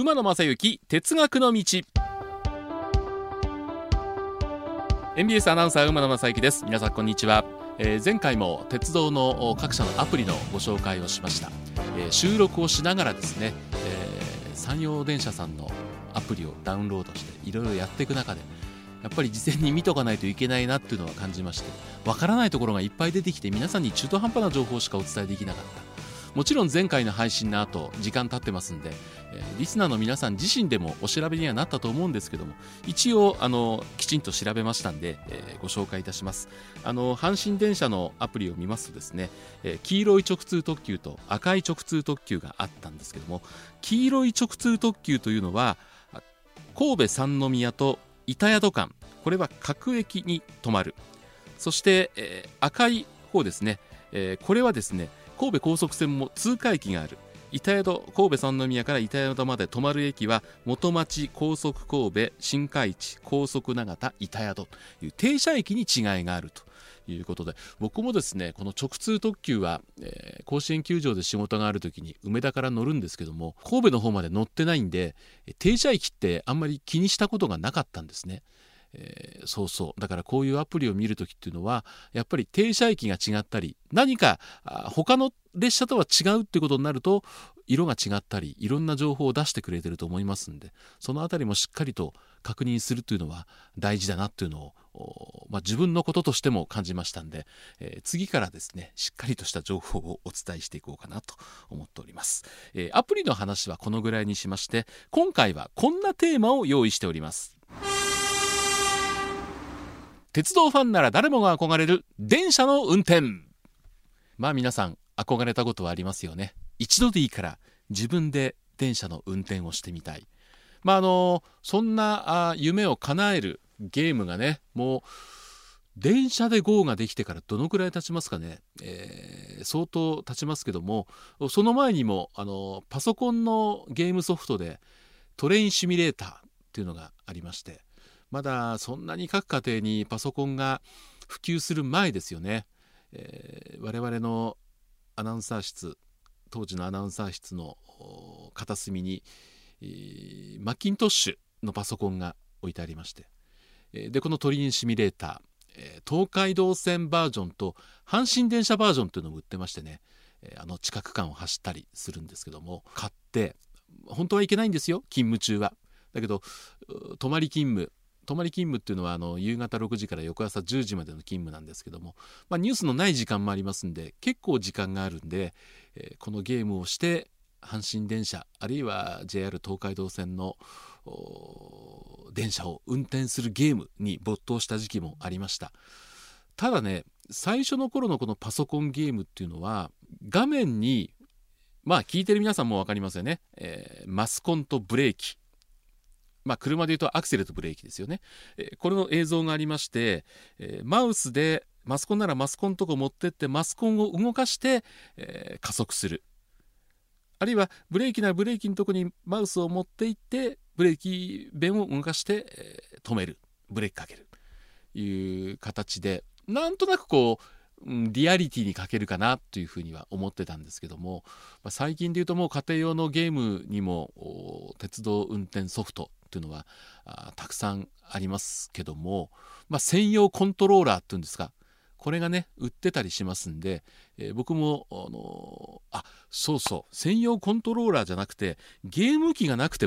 馬野正幸哲学の道。NBS アナウンサー馬野正幸です。皆さんこんにちは、えー、前回も鉄道の各社のアプリのご紹介をしました、えー、収録をしながらですね、えー、山陽電車さんのアプリをダウンロードしていろいろやっていく中でやっぱり事前に見とかないといけないなっていうのは感じましてわからないところがいっぱい出てきて皆さんに中途半端な情報しかお伝えできなかった。もちろん前回の配信の後時間経ってますんで、えー、リスナーの皆さん自身でもお調べにはなったと思うんですけども一応あのきちんと調べましたんで、えー、ご紹介いたします。あの阪神電車のアプリを見ますとですね、えー、黄色い直通特急と赤い直通特急があったんですけども黄色い直通特急というのは神戸三宮と板宿間これは各駅に止まる。そして、えー、赤い方ですね、えー、これはですね神戸高速線も通過駅がある板宿神戸三宮から板宿まで止まる駅は元町高速神戸新海地高速長田板宿という停車駅に違いがあるということで僕もですねこの直通特急は、えー、甲子園球場で仕事がある時に梅田から乗るんですけども神戸の方まで乗ってないんで停車駅ってあんまり気にしたことがなかったんですね。えー、そうそう。だからこういうアプリを見る時っていうのはやっぱり停車駅が違ったり何か他の列車とは違うってことになると色が違ったりいろんな情報を出してくれてると思いますんでその辺りもしっかりと確認するというのは大事だなっていうのを、まあ、自分のこととしても感じましたんで、えー、次からですねしっかりとした情報をお伝えしていこうかなと思っております、えー、アプリの話はこのぐらいにしまして今回はこんなテーマを用意しております。鉄道ファンなら誰もが憧れる電車の運転。まあ皆さん憧れたことはありますよね。一度でいいから自分で電車の運転をしてみたい。まああのそんな夢を叶えるゲームがねもう電車で GO ができてからどのくらい経ちますかね、えー、相当経ちますけどもその前にもあのパソコンのゲームソフトでトレインシミュレーターっていうのがありましてまだそんなに各家庭にパソコンが普及する前ですよね、えー、我々のアナウンサー室当時のアナウンサー室の片隅に、えー、マッキントッシュのパソコンが置いてありまして、えー、でこのトリンシミュレーター、えー、東海道線バージョンと阪神電車バージョンというのも売ってましてね、えー、あの近く間を走ったりするんですけども。買って本当はいけないんですよ勤務中は。だけど泊まり勤務泊まり勤務っていうのはあの夕方6時から翌朝10時までの勤務なんですけども、まあ、ニュースのない時間もありますんで結構時間があるんで、えー、このゲームをして阪神電車あるいは JR 東海道線の電車を運転するゲームに没頭した時期もありました。ただね最初の頃のこのパソコンゲームっていうのは画面にまあ聞いてる皆さんも分かりますよね、えー、マスコンとブレーキ。まあ、車でいうとアクセルとブレーキですよね、えこれの映像がありまして、えマウスでマスコンならマスコンのとこ持ってってマスコンを動かして、え加速する。あるいはブレーキならブレーキのとこにマウスを持っていってブレーキ弁を動かして、え止める。ブレーキかける。いう形でなんとなくこうリアリティに欠けるかなというふうには思ってたんですけども、ま、最近でいうともう家庭用のゲームにも鉄道運転ソフトというのはたくさんありますけども、まあ、専用コントローラーっていうんですかこれがね売ってたりしますんで、えー、僕もあのー、あそうそう専用コントローラーじゃなくてゲーム機がなくても